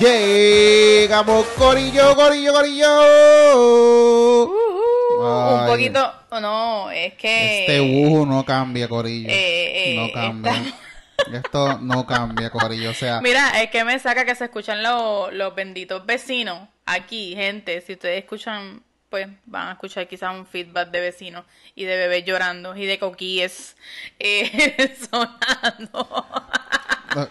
Llegamos, Corillo, Corillo, Corillo. Uh, uh, un poquito, no, es que... Este bujo no cambia, Corillo. Eh, eh, no cambia. Esto no cambia, Corillo. O sea, Mira, es que me saca que se escuchan los, los benditos vecinos aquí, gente. Si ustedes escuchan, pues van a escuchar quizás un feedback de vecinos y de bebés llorando y de coquíes eh, sonando.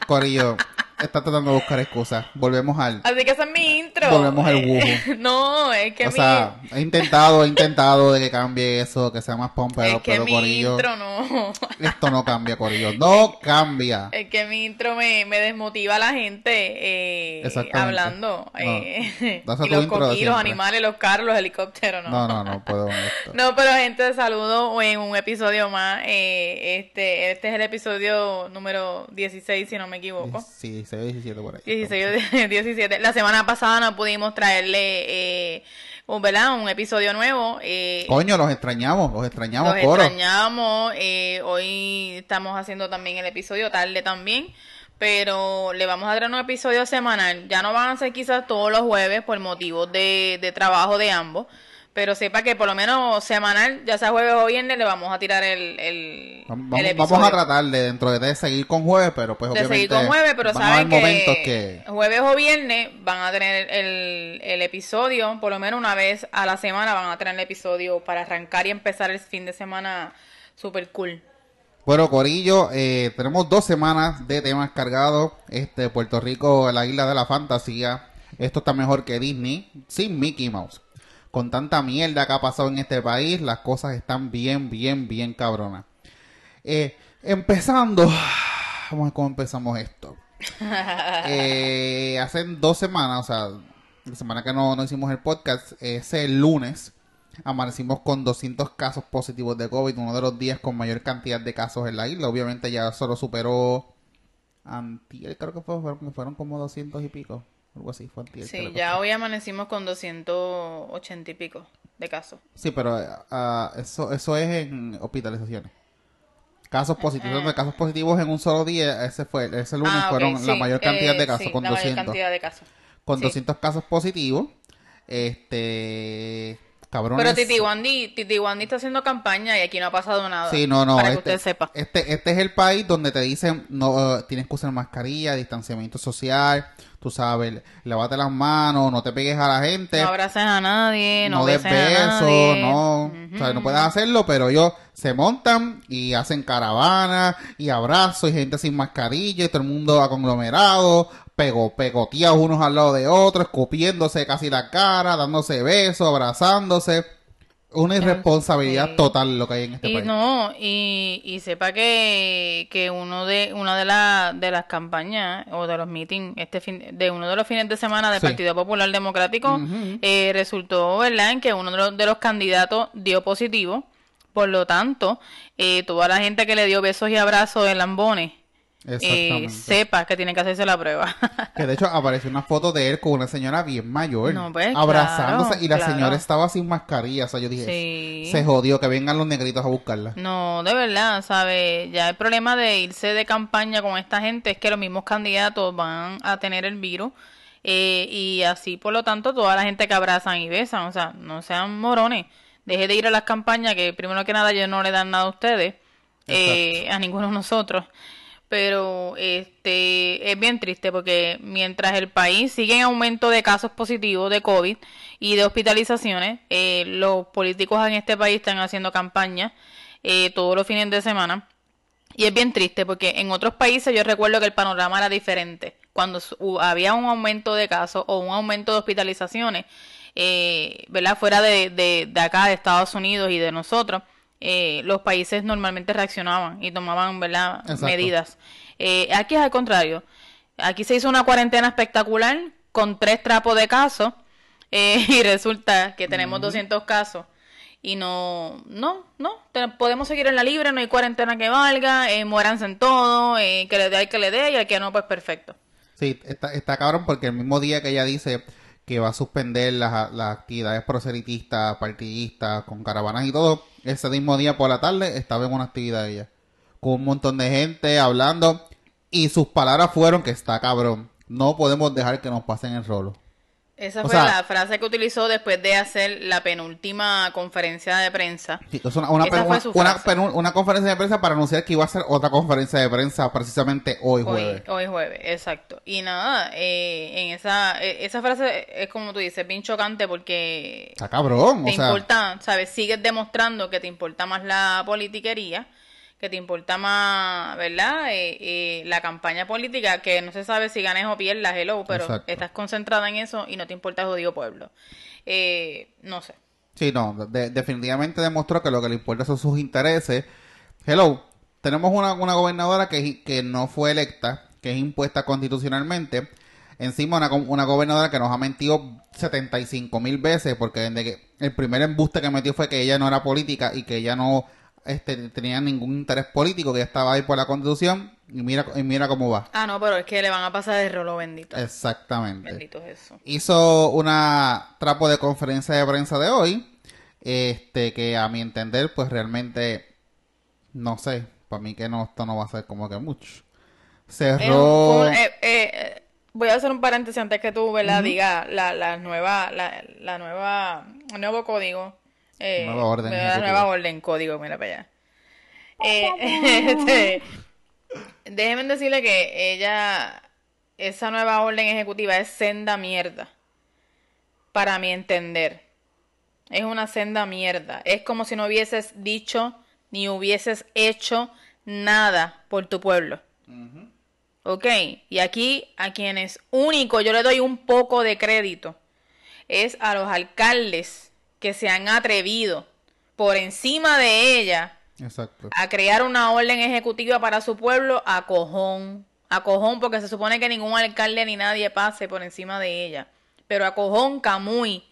Corillo está tratando de buscar excusas. Volvemos al. Así que esa es mi intro. Volvemos al Eh, bujo. No, es que O mi, sea, he intentado, he intentado de que cambie eso, que sea más pom, pero, es que pero mi Corillo, intro no. esto no cambia, Corillo. No cambia. Es que mi intro me, me desmotiva a la gente eh, Exactamente. hablando. No. eh, y los coquí, los animales, los carros, los helicópteros, ¿no? No, no, no puedo esto. No, pero gente, saludo en un episodio más. eh, este, este es el episodio número 16, si no me equivoco. Sí, 16, 17 por ahí. 16 o 17. La semana pasada no pudimos traerle eh, un, ¿verdad? un episodio nuevo. eh, Coño, los extrañamos, los extrañamos, los coro. extrañamos. eh, hoy estamos haciendo también el episodio tarde también. Pero le vamos a dar un episodio semanal. Ya no van a ser quizás todos los jueves por motivos de, de trabajo de ambos. Pero sepa que por lo menos semanal, ya sea jueves o viernes, le vamos a tirar el, el, Vamos, el vamos episodio. a tratar de dentro de seguir con jueves, pero pues de obviamente seguir con jueves, pero saben que, que jueves o viernes van a tener el, el episodio, por lo menos una vez a la semana van a tener el episodio para arrancar y empezar el fin de semana super cool. Bueno, Corillo, eh, tenemos dos semanas de temas cargados. Este, Puerto Rico, la isla de la fantasía. Esto está mejor que Disney, sin Mickey Mouse. Con tanta mierda que ha pasado en este país, las cosas están bien, bien, bien cabronas. Eh, empezando, vamos a ver cómo empezamos esto. Eh, hace dos semanas, o sea, la semana que no, no hicimos el podcast, ese lunes, amanecimos con 200 casos positivos de COVID, uno de los días con mayor cantidad de casos en la isla. Obviamente ya solo superó antier, creo que fue- fueron, fueron como 200 y pico, algo así, fue antier, Sí, ya hoy amanecimos con 280 y pico de casos. Sí, pero eh, ah, eso, eso es en hospitalizaciones. Casos positivos, de casos positivos en un solo día, ese fue, ese lunes Ah, fueron la mayor cantidad eh, de casos, sí, con la mayor 200. cantidad de casos. Con Sí. 200 casos positivos, este, cabrones. Pero Titi Wandy, Titi Wandy está haciendo campaña y aquí no ha pasado nada. Sí, no, no. Para que este, usted sepa. Este, este es el país donde te dicen, no, eh, tienes que usar mascarilla, distanciamiento social, tú sabes, lávate las manos, no te pegues a la gente. No abraces a nadie, no, no des besos, no, Ujú. o sea, no puedes hacerlo, pero ellos se montan y hacen caravanas y abrazos y gente sin mascarilla y todo el mundo conglomerado, pego, pegoteados unos al lado de otros, escupiéndose casi la cara, dándose besos, abrazándose. Una irresponsabilidad sí. total lo que hay en este Y país. no, y, y sepa que, que uno de una de, la- de las campañas o de los meetings este fin, de uno de los fines de semana del Sí. Partido Popular Democrático eh, resultó, ¿verdad?, en que uno de los, de los candidatos dio positivo. Por lo tanto, eh, toda la gente que le dio besos y abrazos en lambones eh, sepa que tienen que hacerse la prueba. Que de hecho apareció una foto de él con una señora bien mayor, No, pues, abrazándose claro, y la claro. señora estaba sin mascarilla. O sea, yo dije, Sí. se jodió, que vengan los negritos a buscarla. No, de verdad, ¿sabes? Ya el problema de irse de campaña con esta gente es que los mismos candidatos van a tener el virus eh, y así, por lo tanto, toda la gente que abrazan y besan, o sea, no sean morones. Deje de ir a las campañas que primero que nada ellos no le dan nada a ustedes, eh, a ninguno de nosotros. Pero este es bien triste porque mientras el país sigue en aumento de casos positivos de COVID y de hospitalizaciones, eh, los políticos en este país están haciendo campañas eh, todos los fines de semana. Y es bien triste porque en otros países yo recuerdo que el panorama era diferente. Cuando había un aumento de casos o un aumento de hospitalizaciones, eh, ¿verdad? Fuera de, de, de acá, de Estados Unidos y de nosotros, eh, los países normalmente reaccionaban y tomaban, ¿verdad? Exacto. Medidas. Eh, aquí es al contrario. Aquí se hizo una cuarentena espectacular con tres trapos de casos eh, y resulta que tenemos 200 casos y no, no, no, podemos seguir en la libre, no hay cuarentena que valga, eh, muéranse en todo, eh, que le dé al que le dé y al que no, pues perfecto. Sí, está, está cabrón porque el mismo día que ella dice que va a suspender las, las actividades proselitistas, partidistas, con caravanas y todo, ese mismo día por la tarde estaba en una actividad ella, con un montón de gente hablando y sus palabras fueron que está cabrón. no podemos dejar que nos pasen el rolo. Esa O fue sea- la frase que utilizó después de hacer la penúltima conferencia de prensa. Sí, una, una, Esa fue una- su una frase. penu- una conferencia de prensa para anunciar que iba a ser otra conferencia de prensa precisamente hoy jueves. hoy jueves, exacto. Y nada, eh, en esa, eh, esa frase es como tú dices, bien chocante porque Está cabrón, te o sea, importa, ¿sabes? Sigues demostrando que te importa más la politiquería, que te importa más, ¿verdad? Eh, eh, la campaña política, que no se sabe si ganes o pierdas, hello, pero Exacto. estás concentrada en eso y no te importa el jodido pueblo. Eh, no sé. sí, no, de- definitivamente demostró que lo que le importa son sus intereses. Hello, tenemos una, una gobernadora que, que no fue electa, que es impuesta constitucionalmente. Encima una, una gobernadora que nos ha mentido 75 mil veces porque desde que el primer embuste que metió fue que ella no era política y que ella no este, tenía ningún interés político, que estaba ahí por la constitución y mira, y mira cómo va. Ah, no, pero es que le van a pasar el rolo bendito. Exactamente. Bendito es eso. hizo una trapo de conferencia de prensa de hoy, este que a mi entender, pues realmente, no sé, para mí que no, esto no va a ser como que mucho. Cerró, eh, eh, voy a hacer un paréntesis antes que tú, ¿verdad? Diga la, la nueva, la, la nueva, el nuevo código. Eh, Nueva orden nueva orden código, mira para allá. Eh, este, déjenme decirle que ella, esa nueva orden ejecutiva es senda mierda. Para mi entender. Es una senda mierda. Es como si no hubieses dicho ni hubieses hecho nada por tu pueblo. Ok, y aquí a quienes único yo le doy un poco de crédito es a los alcaldes que se han atrevido por encima de ella exacto. a crear una orden ejecutiva para su pueblo a cojón. A cojón, porque se supone que ningún alcalde ni nadie pase por encima de ella. Pero a cojón, Camuy,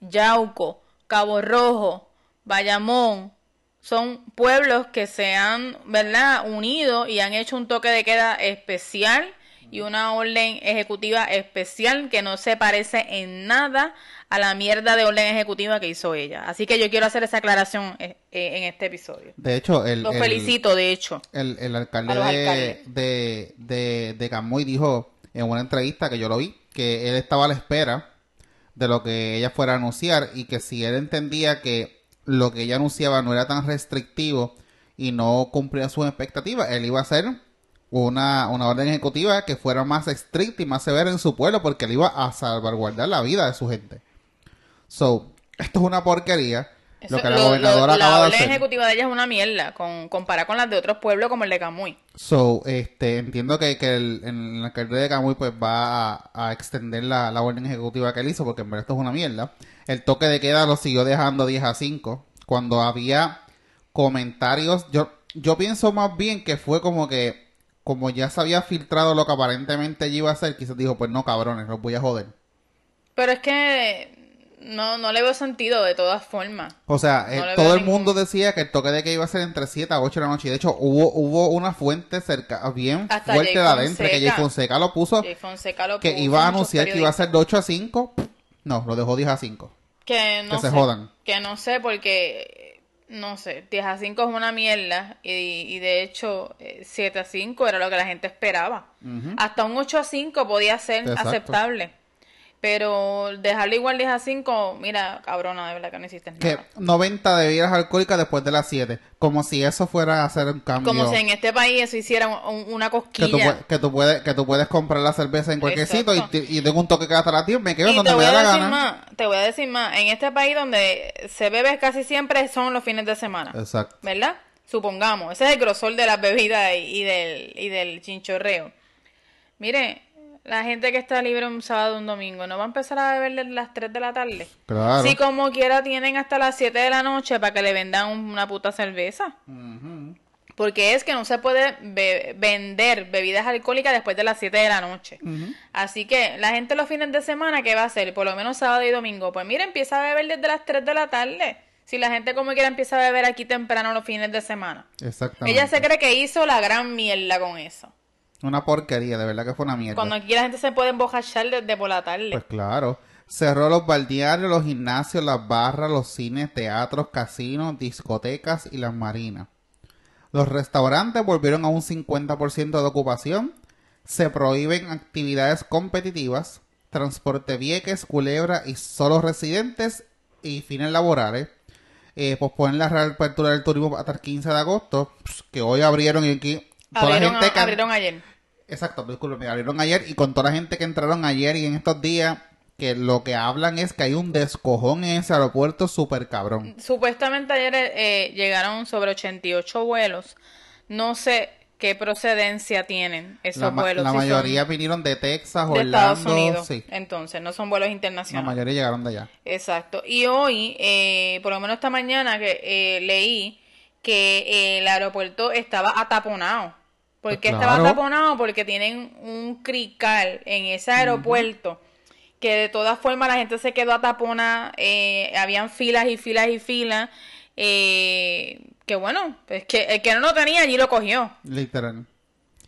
Yauco, Cabo Rojo, Bayamón, son pueblos que se han, ¿verdad?, unido y han hecho un toque de queda especial y una orden ejecutiva especial que no se parece en nada a la mierda de orden ejecutiva que hizo ella. Así que yo quiero hacer esa aclaración eh, eh, en este episodio. De hecho, el, Los el- felicito, de hecho. el, el alcalde de, de, de, de Camuy dijo en una entrevista que yo lo vi que él estaba a la espera de lo que ella fuera a anunciar y que si él entendía que lo que ella anunciaba no era tan restrictivo y no cumplía sus expectativas, él iba a hacer una, una orden ejecutiva que fuera más estricta y más severa en su pueblo porque él iba a salvaguardar la vida de su gente. So, esto es una porquería. Eso- lo que la lo- gobernadora lo- acaba la de orden hacer. ejecutiva de ella es una mierda, con, comparada con las de otros pueblos como el de Camuy. So, este, entiendo que, que el, el alcalde de Camuy pues va a, a extender la, la orden ejecutiva que él hizo, porque en verdad esto es una mierda. El toque de queda lo siguió dejando 10 a 5. Cuando había comentarios, yo, yo pienso más bien que fue como que, como ya se había filtrado lo que aparentemente ella iba a hacer, quizás dijo, pues no cabrones, los voy a joder. Pero es que no, no le veo sentido de todas formas. O sea, No eh, todo el ningún- mundo decía que el toque de queda iba a ser entre 7 a 8 de la noche. Y de hecho, hubo, hubo una fuente cerca, bien Hasta fuerte de adentro, que Jay Fonseca. Lo puso. Jay Fonseca lo que puso, iba a anunciar que iba a ser de 8 a 5. No, lo dejó 10 a 5. Que no que se sé, jodan. Que no sé, porque, no sé, 10 a 5 es una mierda y, y de hecho eh, 7 a 5 era lo que la gente esperaba. Hasta un 8 a 5 podía ser Exacto. aceptable. Pero dejarlo igual 10 a 5, mira, cabrona, de verdad que no hiciste Que nada. 90 de bebidas alcohólicas después de las 7. Como si eso fuera a hacer un cambio. Como si en este país eso hiciera un- un- una que, tú, cosquilla. que, tú puedes, que tú puedes comprar la cerveza en cualquier Exacto. sitio y, y tengo un toque cada las 10. Me quedo Y donde te me voy, da a la decir gana. más, te voy a decir más, en este país donde se bebe casi siempre son los fines de semana, Exacto. ¿verdad? Supongamos, ese es el grosor de las bebidas y, y del, y del chinchorreo. Mire, la gente que está libre un sábado o un domingo, ¿no va a empezar a beber desde las 3 de la tarde? Claro. Si como quiera tienen hasta las 7 de la noche para que le vendan una puta cerveza. Porque es que no se puede be- vender bebidas alcohólicas después de las 7 de la noche. Así que la gente los fines de semana, ¿qué va a hacer? Por lo menos sábado y domingo. Pues mira, empieza a beber desde las 3 de la tarde. Si la gente como quiera empieza a beber aquí temprano los fines de semana. Exactamente. Ella se cree que hizo la gran mierda con eso. Una porquería, de verdad que fue una mierda. Cuando aquí la gente se puede embojachar desde por la tarde. Pues claro. Cerró los balnearios, los gimnasios, las barras, los cines, teatros, casinos, discotecas y las marinas. Los restaurantes volvieron a un 50% de ocupación. Se prohíben actividades competitivas, transporte Vieques, Culebra y solo residentes y fines laborales. Eh, posponen la reapertura del turismo hasta el 15 de agosto, pues, que hoy abrieron y aquí toda la Abrieron, gente que- abrieron ayer. Exacto, disculpe, abrieron ayer y con toda la gente que entraron ayer y en estos días, que lo que hablan es que hay un descojón en ese aeropuerto súper cabrón. Supuestamente ayer eh, llegaron sobre 88 vuelos. No sé qué procedencia tienen esos La, vuelos. la si mayoría vinieron de Texas, de Orlando, Estados Unidos. sí, Entonces, no son vuelos la internacionales. mayoría llegaron de allá. Exacto. Y hoy, eh, por lo menos esta mañana, que eh, leí que eh, el aeropuerto estaba ataponado. ¿Por qué Pues estaba claro. ataponado? Porque tienen un crical en ese aeropuerto que de todas formas la gente se quedó ataponada, eh, habían filas y filas y filas. eh, que bueno, es que el que no lo tenía allí lo cogió. Literal.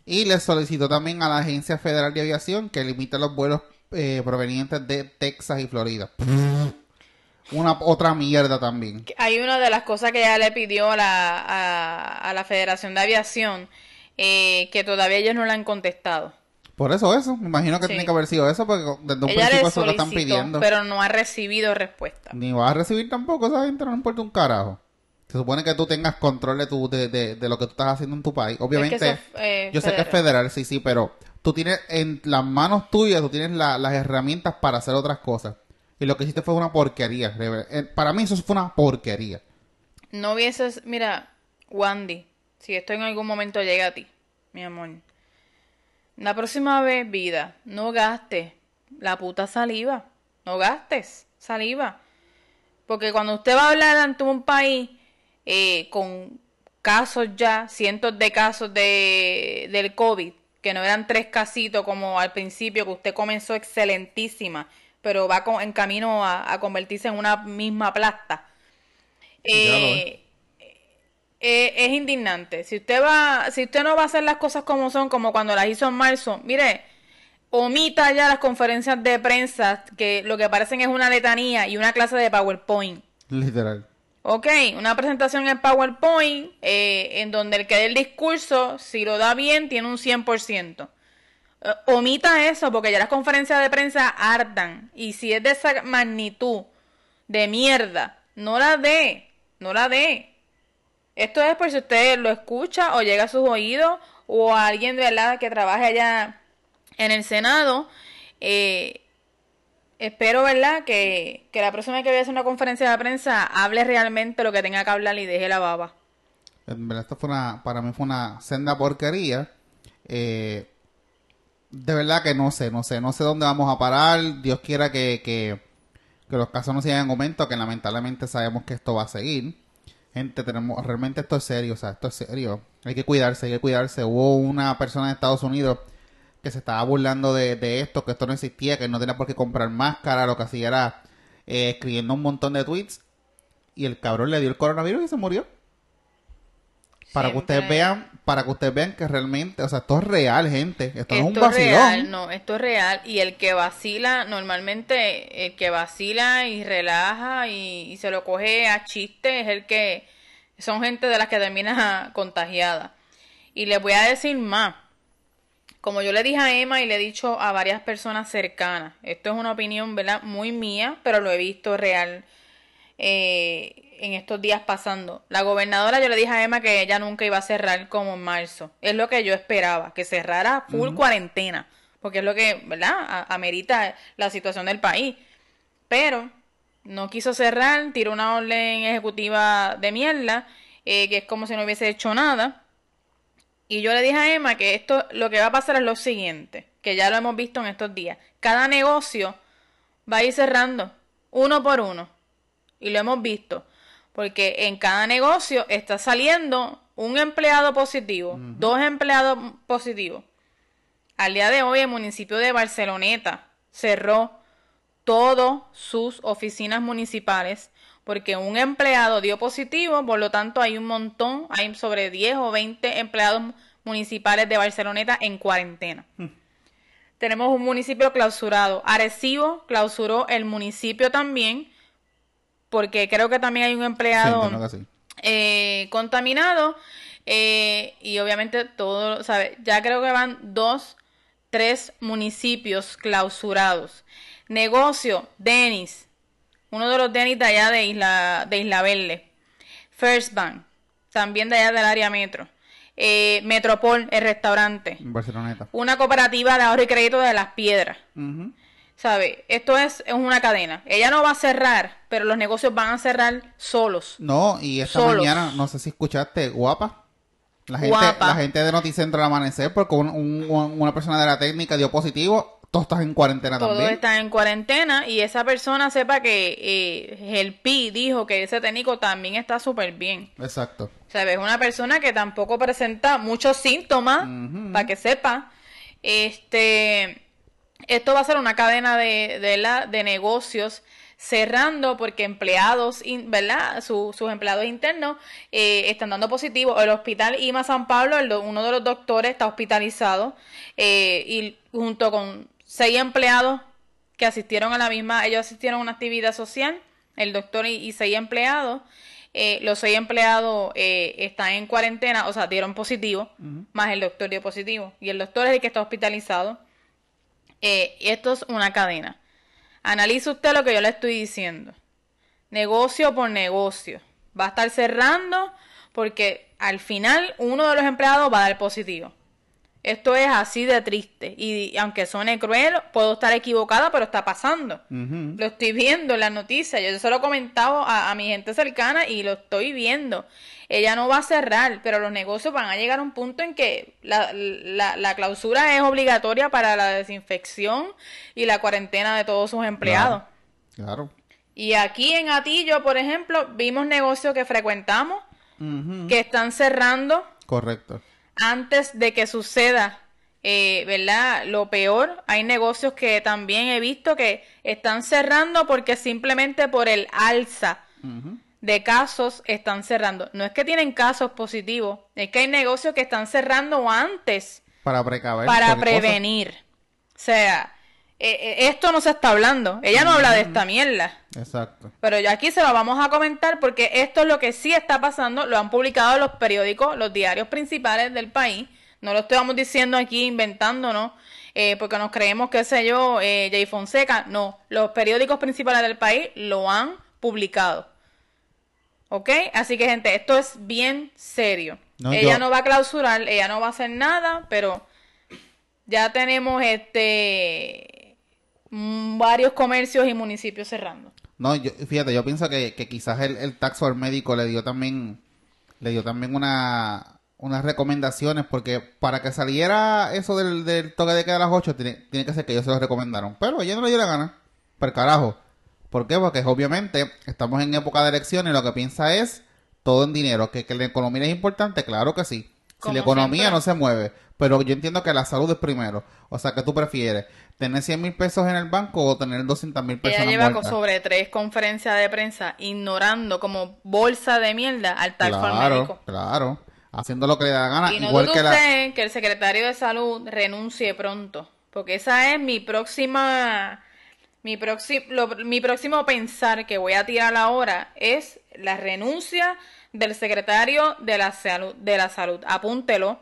Y le solicitó también a la Agencia Federal de Aviación que limite los vuelos eh, provenientes de Texas y Florida. Una otra mierda también. Hay una de las cosas que ella le pidió a la, a, a la Federación de Aviación eh, que todavía ellos no le han contestado. Por eso eso, me imagino que Sí. tiene que haber sido eso, porque desde un Ella principio eso lo están pidiendo. pero no ha recibido respuesta. Ni vas a recibir tampoco, esa gente no importa un carajo. Se supone que tú tengas control de, tu, de, de, de lo que tú estás haciendo en tu país. Obviamente, eso eh, yo sé que es federal. sí, sí, pero tú tienes en las manos tuyas, tú tienes la- las herramientas para hacer otras cosas. Y lo que hiciste fue una porquería. eh, Para mí eso fue una porquería. No hubieses, mira, Wandy, si esto en algún momento llega a ti, mi amor. La próxima vez, vida, no gastes la puta saliva. No gastes saliva. Porque cuando usted va a hablar ante un país eh, con casos ya, cientos de casos de, del COVID, que no eran tres casitos como al principio, que usted comenzó excelentísima, pero va con- en camino a, a convertirse en una misma plasta. Eh, eh, es indignante. Si usted va, si usted no va a hacer las cosas como son, como cuando las hizo en marzo, mire, omita ya las conferencias de prensa que lo que parecen es una letanía y una clase de PowerPoint. Literal. Ok, una presentación en PowerPoint eh, en donde el que dé el discurso, si lo da bien, tiene un 100%. Eh, omita eso porque ya las conferencias de prensa hartan. Y si es de esa magnitud de mierda, no la dé, no la dé. Esto es por si usted lo escucha o llega a sus oídos o a alguien de verdad que trabaje allá en el Senado. Eh, espero, ¿verdad? Que, que la próxima vez que vaya a hacer una conferencia de prensa hable realmente lo que tenga que hablar y deje la baba. En verdad, esto fue una, para mí fue una senda porquería. Eh, de verdad que no sé, no sé, no sé dónde vamos a parar. Dios quiera que, que, que los casos no sigan en aumento, que lamentablemente sabemos que esto va a seguir. Gente, tenemos, realmente esto es serio, o sea, esto es serio. Hay que cuidarse, hay que cuidarse. Hubo una persona en Estados Unidos que se estaba burlando de, de esto, que esto no existía, que no tenía por qué comprar máscara, lo que hacía era eh, escribiendo un montón de tweets. Y el cabrón le dio el coronavirus y se murió. Para que ustedes vean, para que ustedes vean que realmente, o sea, esto es real, gente. Esto, no es un vacilón. real, no, esto es real. Y el que vacila, normalmente el que vacila y relaja y, y se lo coge a chiste es el que son gente de las que termina contagiada. Y les voy a decir más. Como yo le dije a Emma y le he dicho a varias personas cercanas, esto es una opinión, ¿verdad? Muy mía, pero lo he visto real eh, en estos días pasando. La gobernadora, yo le dije a Emma que ella nunca iba a cerrar como en marzo. Es lo que yo esperaba, que cerrara full cuarentena, porque es lo que, ¿verdad? A- amerita la situación del país. Pero no quiso cerrar, tiró una orden ejecutiva de mierda, eh, que es como si no hubiese hecho nada. Y yo le dije a Emma que esto, lo que va a pasar es lo siguiente, que ya lo hemos visto en estos días. Cada negocio va a ir cerrando, uno por uno. Y lo hemos visto. Porque en cada negocio está saliendo un empleado positivo, dos empleados positivos. Al día de hoy el municipio de Barceloneta cerró todas sus oficinas municipales porque un empleado dio positivo, por lo tanto hay un montón, hay sobre 10 o 20 empleados municipales de Barceloneta en cuarentena. Tenemos un municipio clausurado. Arecibo clausuró el municipio también, porque creo que también hay un empleado sí. eh, contaminado eh, y obviamente todo, ¿sabe? Ya creo que van dos tres municipios clausurados. Negocio, Denis, uno de los Denis de allá de Isla, de Isla Verde. First Bank, también de allá del área metro. Eh, Metropol, el restaurante. Barceloneta. Una cooperativa de ahorro y crédito de las piedras. Ujú. ¿Sabe? Esto es, es una cadena. Ella no va a cerrar, pero los negocios van a cerrar solos. No, y esta Solos. mañana, no sé si escuchaste, guapa. La gente, Guapa. la gente de Noticentro al amanecer, porque un- un- una persona de la técnica dio positivo, todos estás en cuarentena Todos también. están en cuarentena y esa persona sepa que eh, el PI dijo que ese técnico también está súper bien. Exacto. ¿Sabes? Una persona que tampoco presenta muchos síntomas, para que sepa. Este, esto va a ser una cadena de, de, la, de negocios cerrando porque empleados, ¿verdad? Su- sus empleados internos eh, están dando positivo. El hospital IMA San Pablo, el uno de los doctores está hospitalizado eh, y junto con seis empleados que asistieron a la misma, ellos asistieron a una actividad social, el doctor y, y seis empleados. eh, los seis empleados eh, están en cuarentena, o sea, dieron positivo, más el doctor dio positivo. Y el doctor es el que está hospitalizado. Eh, esto es una cadena. Analice usted lo que yo le estoy diciendo. Negocio por negocio. Va a estar cerrando porque al final uno de los empleados va a dar positivo. Esto es así de triste. Y aunque suene cruel, puedo estar equivocada, pero está pasando. Lo estoy viendo en las noticias. Yo se lo he comentado a, a mi gente cercana y lo estoy viendo. Ella no va a cerrar, pero los negocios van a llegar a un punto en que la, la, la clausura es obligatoria para la desinfección y la cuarentena de todos sus empleados. Claro. Y aquí en Atillo, por ejemplo, vimos negocios que frecuentamos que están cerrando Correcto. antes de que suceda, eh, ¿verdad? Lo peor, hay negocios que también he visto que están cerrando porque simplemente por el alza. De casos están cerrando. No es que tienen casos positivos, es que hay negocios que están cerrando antes Para precaver. para cosa. prevenir. O sea, eh, eh, esto no se está hablando. Ella no habla de esta mierda. Exacto. Pero ya aquí se lo vamos a comentar porque esto es lo que sí está pasando. Lo han publicado los periódicos, los diarios principales del país. No lo estamos diciendo aquí inventándonos eh, porque nos creemos, qué sé yo, eh, Jay Fonseca. No, los periódicos principales del país lo han publicado. ¿Ok? Así que, gente, esto es bien serio. No, ella yo- no va a clausurar, ella no va a hacer nada, pero ya tenemos este mm, varios comercios y municipios cerrando. No, yo, fíjate, yo pienso que, que quizás el, el taxor médico le dio también, le dio también una, unas recomendaciones, porque para que saliera eso del, del toque de queda a las 8, tiene, tiene que ser que ellos se lo recomendaron. Pero ella no le dio la gana, per carajo. ¿Por qué? Porque obviamente estamos en época de elecciones y lo que piensa es todo en dinero. Que, que la economía es importante, claro que sí. Si la economía siempre. no se mueve, pero yo entiendo que la salud es primero. O sea, que tú prefieres? ¿Tener 100 mil pesos en el banco o tener 200 mil pesos Ella en lleva muertas? sobre tres conferencias de prensa ignorando como bolsa de mierda al tal Claro, médico. claro. Haciendo lo que le da gana. Y no igual la... usted que el secretario de salud renuncie pronto, porque esa es mi próxima, mi próximo, mi próximo pensar que voy a tirar ahora es la renuncia del secretario de la salud, de la salud. Apúntelo,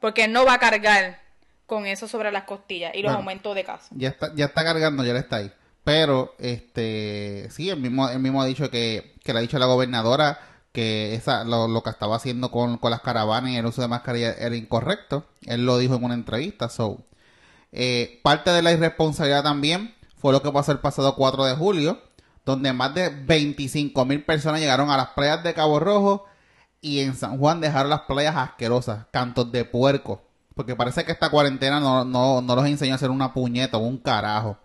porque no va a cargar con eso sobre las costillas y los Bueno. aumentos de casos. Ya está, ya está cargando, ya le está ahí. Pero, este, sí, él mismo, él mismo ha dicho que, que le ha dicho a la gobernadora que esa, lo, lo que estaba haciendo con, con las caravanas y el uso de mascarilla era incorrecto. Él lo dijo en una entrevista. So, eh, parte de la irresponsabilidad también fue lo que pasó el pasado 4 de julio, donde más de 25 mil personas llegaron a las playas de Cabo Rojo y en San Juan dejaron las playas asquerosas, cantos de puerco. Porque parece que esta cuarentena no, no, no los enseñó a hacer una puñeta o un carajo.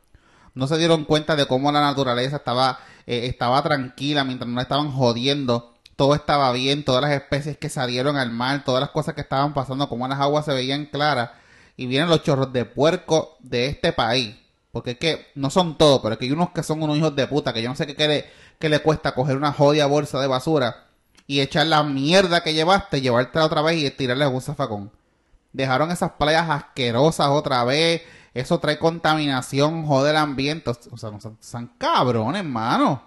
No se dieron cuenta de cómo la naturaleza estaba, eh, estaba tranquila mientras no estaban jodiendo. Todo estaba bien, todas las especies que salieron al mar, todas las cosas que estaban pasando, como las aguas se veían claras. Y vienen los chorros de puerco de este país. Porque es que no son todos, pero es que hay unos que son unos hijos de puta, que yo no sé qué, qué le, le cuesta coger una jodida bolsa de basura y echar la mierda que llevaste, llevártela otra vez y tirarle a un zafacón. Dejaron esas playas asquerosas otra vez. Eso trae contaminación, jode el ambiente. O sea, no son, son cabrones, hermano.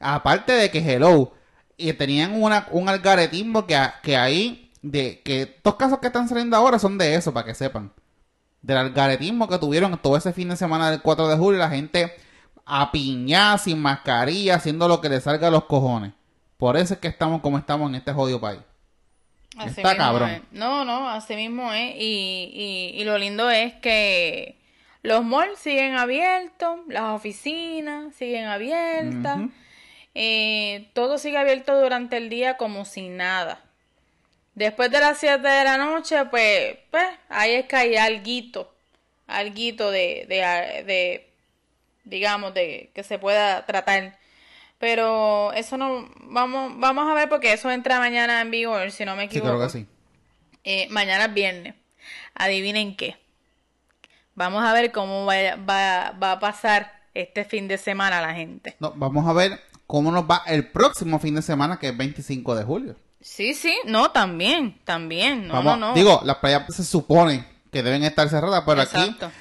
Aparte de que hello. Y tenían una, un algaretismo que, que ahí, de que estos casos que están saliendo ahora son de eso, para que sepan. Del algaretismo que tuvieron todo ese fin de semana del 4 de julio, la gente apiñada, sin mascarilla, haciendo lo que le salga a los cojones. Por eso es que estamos como estamos en este jodido país. Así Está cabrón. es. No, no, así mismo es. Y, y, y lo lindo es que los malls siguen abiertos, las oficinas siguen abiertas, eh, todo sigue abierto durante el día como si nada. Después de las 7 de la noche, pues, pues ahí es que hay alguito, alguito de, de, de, digamos, de que se pueda tratar. Pero eso no, vamos, vamos a ver porque eso entra mañana en vigor, si no me Sí, equivoco. creo que sí. Eh, mañana es viernes. Adivinen qué. Vamos a ver cómo va, va, va a pasar este fin de semana la gente. No, vamos a ver cómo nos va el próximo fin de semana, que es 25 de julio. Sí, sí, no, también, también, no, Vamos, no, no. Digo, las playas se supone que deben estar cerradas, pero Exacto. aquí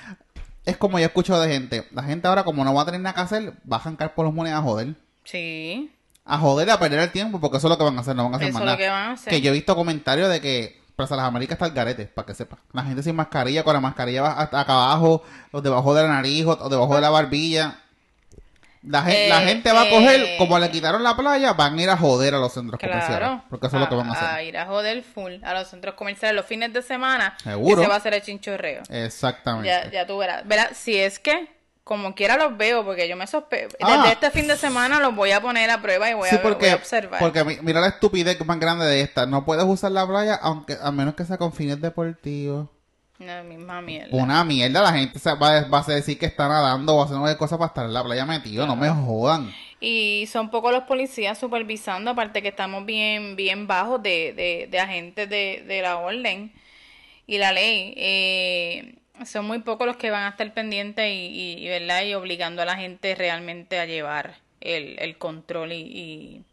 es como yo escucho de gente. La gente ahora, como no va a tener nada que hacer, va a arrancar por los monedas a joder. Sí, A joder, a perder el tiempo, porque eso es lo que van a hacer, no van a hacer Eso más es nada. lo que van a hacer. Que yo he visto comentarios de que Plaza Las Américas está el garete, para que sepa. La gente sin mascarilla, con la mascarilla hasta acá abajo, o debajo de la nariz, o debajo de la barbilla. La, gen- la gente va a coger, eh. como le quitaron la playa, van a ir a joder a los centros claro. comerciales. Porque eso es lo que van a hacer. ir a joder full a los centros comerciales los fines de semana. Seguro. Ese va a ser el chinchorreo. Exactamente. Ya, ya tú verás. Verás, si es que, como quiera los veo, porque yo me sospecho. Ah. Desde este fin de semana los voy a poner a prueba y voy, Sí, a, voy porque, a observar. porque mi- mira la estupidez más grande de esta. No puedes usar la playa aunque a menos que sea con fines deportivos. La misma mierda. Una mierda, la gente se va, va a decir que está nadando o haciendo cosas para estar en la playa metido. No me jodan. Y son pocos los policías supervisando, aparte que estamos bien, bien bajos de, de, de agentes de, de la orden y la ley. Eh, son muy pocos los que van a estar pendientes y, y, y, ¿verdad? y obligando a la gente realmente a llevar el, el control y,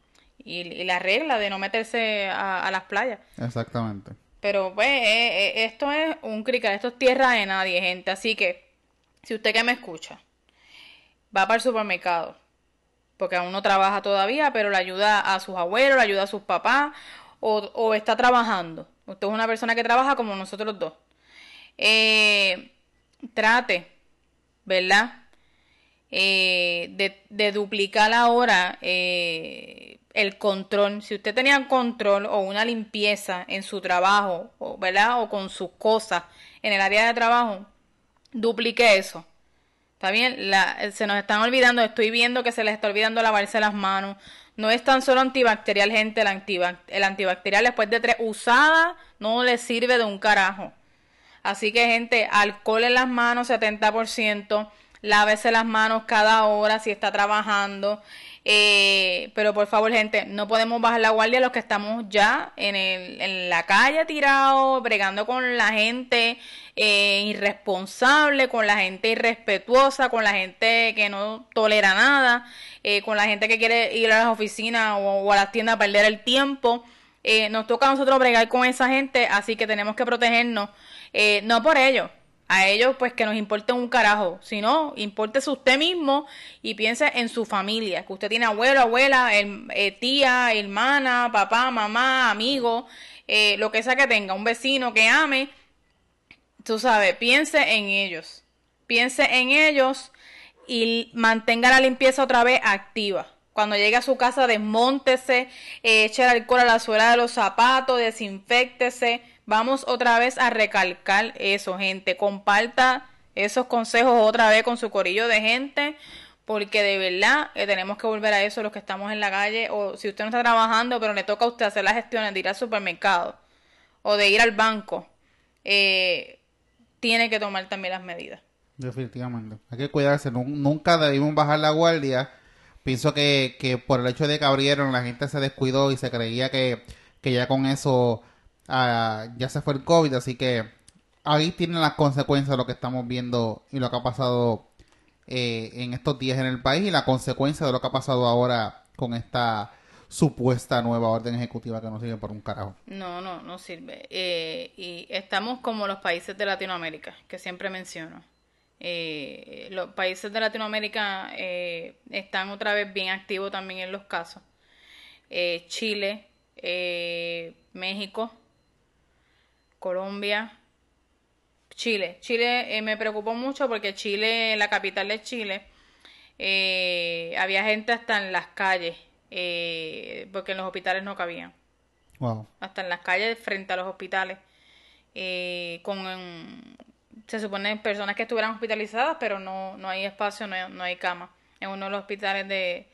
y, la regla de no meterse a, a las playas. Exactamente. Pero pues eh, eh, esto es un crical, esto es tierra de nadie, gente. Así que, si usted que me escucha, va para el supermercado, porque aún no trabaja todavía, pero le ayuda a sus abuelos, le ayuda a sus papás, o, está trabajando. Usted es una persona que trabaja como nosotros dos. Eh, trate, ¿verdad? Eh, de, de duplicar ahora el control. Si usted tenía control o una limpieza en su trabajo, o, ¿verdad? O con sus cosas en el área de trabajo, duplique eso. Está bien, se nos están olvidando, estoy viendo que se les está olvidando lavarse las manos. No es tan solo antibacterial, gente, el, el antibacterial después de tres usadas no le sirve de un carajo. Así que, gente, alcohol en las manos, 70%. Lávese las manos cada hora si está trabajando. Eh, pero por favor, gente, no podemos bajar la guardia los que estamos ya en, el, en la calle tirados, bregando con la gente eh, irresponsable, con la gente irrespetuosa, con la gente que no tolera nada, eh, con la gente que quiere ir a las oficinas o, o a las tiendas a perder el tiempo. Eh, nos toca a nosotros bregar con esa gente, así que tenemos que protegernos. No por ellos, a ellos pues que nos importe un carajo, sino importese usted mismo y piense en su familia, que usted tiene abuelo, abuela, el, eh, tía, hermana, papá, mamá, amigo, eh, lo que sea que tenga, un vecino que ame, tú sabes, piense en ellos, piense en ellos y mantenga la limpieza otra vez activa. Cuando llegue a su casa, desmóntese, eh, eche el alcohol a la suela de los zapatos, desinfectese. Vamos otra vez a recalcar eso, gente. Comparta esos consejos otra vez con su corillo de gente, porque de verdad eh, tenemos que volver a eso los que estamos en la calle. O si usted no está trabajando, pero le toca a usted hacer las gestiones de ir al supermercado o de ir al banco, eh, tiene que tomar también las medidas. Definitivamente. Hay que cuidarse. Nun- Nunca debimos bajar la guardia. Pienso que, que por el hecho de que abrieron, la gente se descuidó y se creía que, que ya con eso ah, ya se fue el COVID. Así que ahí tienen las consecuencias de lo que estamos viendo y lo que ha pasado eh, en estos días en el país y la consecuencia de lo que ha pasado ahora con esta supuesta nueva orden ejecutiva que no sirve por un carajo. No, no, no sirve. Eh, y estamos como los países de Latinoamérica, que siempre menciono. Eh, los países de Latinoamérica eh, están otra vez bien activos también en los casos. Eh, Chile, México, Colombia, Chile. Chile eh, me preocupó mucho porque Chile, la capital de Chile, eh, había gente hasta en las calles, eh, porque en los hospitales no cabían. Wow. Hasta en las calles frente a los hospitales. con, se supone personas que estuvieran hospitalizadas, pero no, no hay espacio, no hay, no hay cama. En uno de los hospitales de,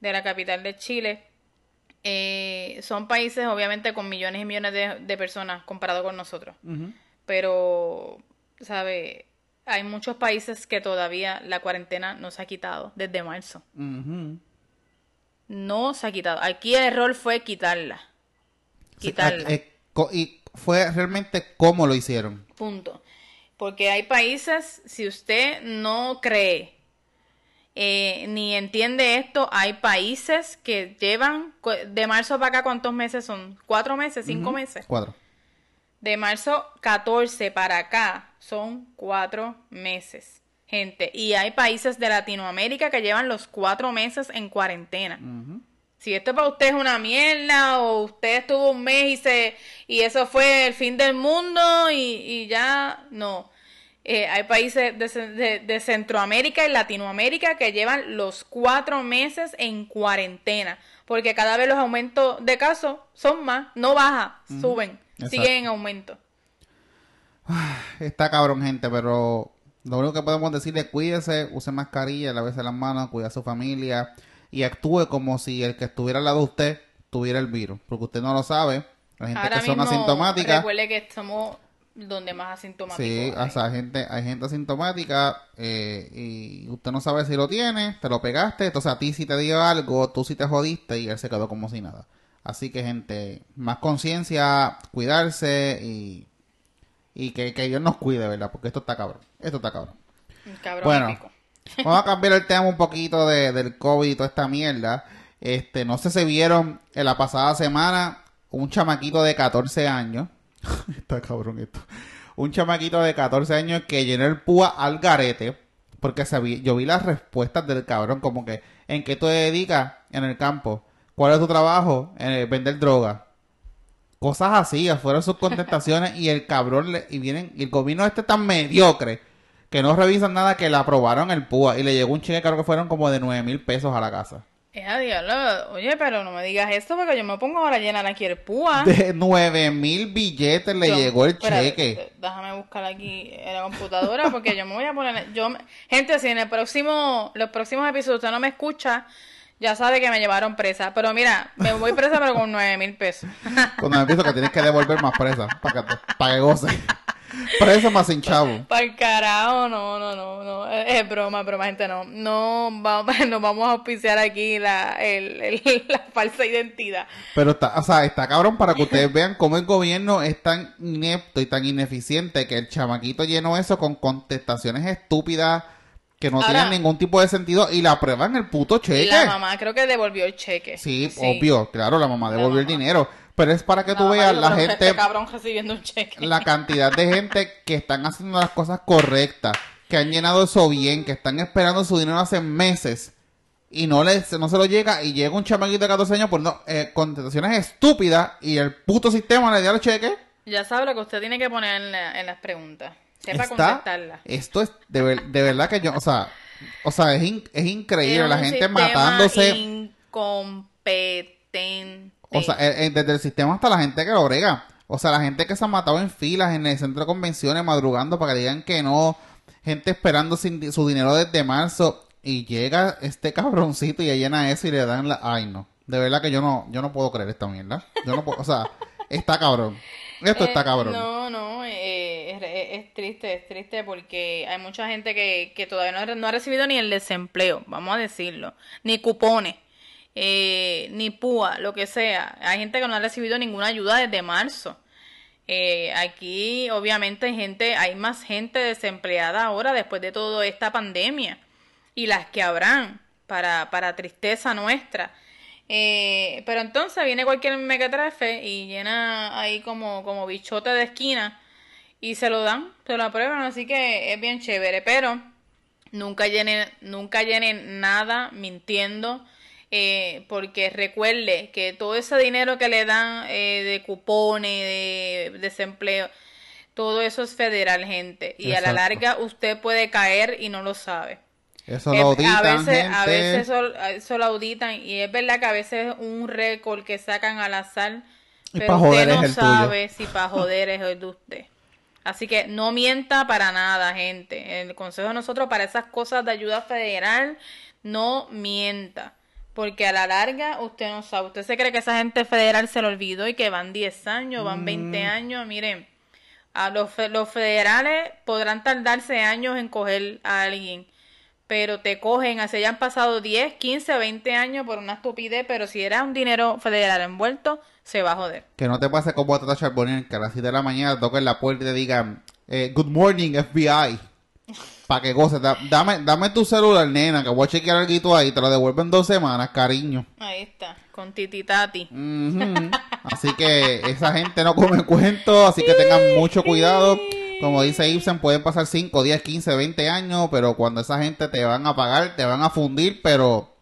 de la capital de Chile. Son países obviamente con millones y millones de, personas comparado con nosotros. Pero, ¿sabe? hay muchos países que todavía la cuarentena no se ha quitado desde marzo. No se ha quitado. Aquí el error fue quitarla. Quitarla. Eh, y fue realmente cómo lo hicieron. Punto. Porque hay países, si usted no cree eh, ni entiende esto, hay países que llevan de marzo para acá, ¿cuántos meses son? ¿Cuatro meses? ¿Cinco meses? Cuatro. De marzo 14 para acá son cuatro meses, gente. Y hay países de Latinoamérica que llevan los cuatro meses en cuarentena. Si esto para usted es una mierda o usted estuvo un mes y, se, y eso fue el fin del mundo y, ya no. Eh, hay países de, de, Centroamérica y Latinoamérica que llevan los cuatro meses en cuarentena, porque cada vez los aumentos de casos son más, no baja, suben. Sigue en aumento. Está cabrón, gente, pero lo único que podemos decirle es cuídese, use mascarilla, lávese las manos, cuida a su familia y actúe como si el que estuviera al lado de usted tuviera el virus, porque usted no lo sabe. La gente que son asintomáticas. Recuerde que estamos donde más asintomáticos. Sí, o sea, hay gente, hay gente asintomática eh, y usted no sabe si lo tiene, te lo pegaste, entonces a ti si te dio algo, tú sí te jodiste y él se quedó como si nada. Así que, gente, más conciencia, cuidarse y, y que, Dios nos cuide, ¿verdad? Porque esto está cabrón. Esto está cabrón. cabrón bueno, vamos a cambiar el tema un poquito de, del COVID y toda esta mierda. Este, no sé si vieron en la pasada semana un chamaquito de 14 años. está cabrón esto. Un chamaquito de 14 años que llenó el púa al garete. Porque yo vi las respuestas del cabrón, como que, ¿en qué te dedicas en el campo? ¿Cuál es tu trabajo? Eh, vender droga. Cosas así, afuera sus contestaciones y el cabrón le, y vienen, y el gobierno este tan mediocre que no revisan nada que le aprobaron el PUA y le llegó un cheque, creo que fueron como de nueve mil pesos a la casa. Eh, Oye, pero no me digas esto porque yo me pongo ahora a llenar aquí el PUA. De nueve mil billetes le llegó el cheque. Déjame buscar aquí en la computadora porque yo me voy a poner... Yo, gente, si en el próximo, los próximos episodios usted no me escucha, ya sabe que me llevaron presa. Pero mira, me voy presa pero con nueve mil pesos. Con nueve mil pesos que tienes que devolver más presa para que, para que goce. Presa más sin chavo. Para el carajo, no, no, no, no. Es, broma, broma, gente, no. No vamos, nos vamos a auspiciar aquí la, el, la falsa identidad. Pero está, o sea, está cabrón para que ustedes vean cómo el gobierno es tan inepto y tan ineficiente que el chamaquito llenó eso con contestaciones estúpidas que no tienen ningún tipo de sentido y la prueban el puto cheque. La mamá creo que devolvió el cheque. Sí, obvio, claro, la mamá devolvió el dinero. Pero es para que tú veas la gente. Este cabrón recibiendo un cheque. La cantidad de gente que están haciendo las cosas correctas, que han llenado eso bien, que están esperando su dinero hace meses y no, les, no se lo llega y llega un chamaquito de 14 años por no, eh, contestaciones estúpidas y el puto sistema le da el cheque. Ya sabe lo que usted tiene que poner en las preguntas. Sepa contestarla. Esto es de, de, verdad que yo, o sea, o sea, es, es increíble la gente matándose. Incompetente. O sea, eh, eh, desde el sistema hasta la gente que lo brega. O sea, la gente que se ha matado en filas en el centro de convenciones madrugando para que digan que no. Gente esperando sin, su dinero desde marzo. Y llega este cabroncito y llena eso y le dan la... Ay, no. De verdad que yo no, yo no puedo creer esta mierda. Yo no puedo, o sea, está cabrón. Esto está eh, cabrón. No, no, es, triste, es triste porque hay mucha gente que, que todavía no, ha recibido ni el desempleo, vamos a decirlo, ni cupones, eh, ni púa, lo que sea. Hay gente que no ha recibido ninguna ayuda desde marzo. Eh, aquí, obviamente, hay gente, hay más gente desempleada ahora después de toda esta pandemia y las que habrán para, para tristeza nuestra. Eh, pero entonces viene cualquier mequetrefe y llena ahí como, como bichote de esquina y se lo dan, se lo aprueban, así que es bien chévere, pero nunca llenen, nunca llenen nada mintiendo, eh, porque recuerde que todo ese dinero que le dan eh, de cupones, de desempleo, Todo eso es federal, gente. Y a la larga usted puede caer y no lo sabe. Eso lo auditan, a veces, gente. a veces eso, eso lo auditan y es verdad que a veces es un récord que sacan al azar, Y pero usted no tuyo. sabe si para joder es el de usted. Así que no mienta para nada, gente. El consejo de nosotros para esas cosas de ayuda federal, no mienta. Porque a la larga usted no sabe. Usted se cree que esa gente federal se lo olvidó y que van 10 años, van 20 Mm. años. Miren, a los, los federales podrán tardarse años en coger a alguien pero te cogen, así ya han pasado 10, 15, 20 años por una estupidez, pero si era un dinero federal envuelto, se va a joder. Que no te pase como a Tata Charbonnier, que a las 7 de la mañana toquen la puerta y te digan, eh, Good morning, FBI. Para que goces. Da- dame, dame tu celular, nena, que voy a chequear algo ahí. Te lo devuelvo en dos semanas, cariño. Ahí está, con tititati. Ujú. Así que esa gente no come cuento, así que tengan mucho cuidado. Como dice Ibsen, pueden pasar 5, 10, 15, 20 años, pero cuando esa gente te van a pagar, te van a fundir, pero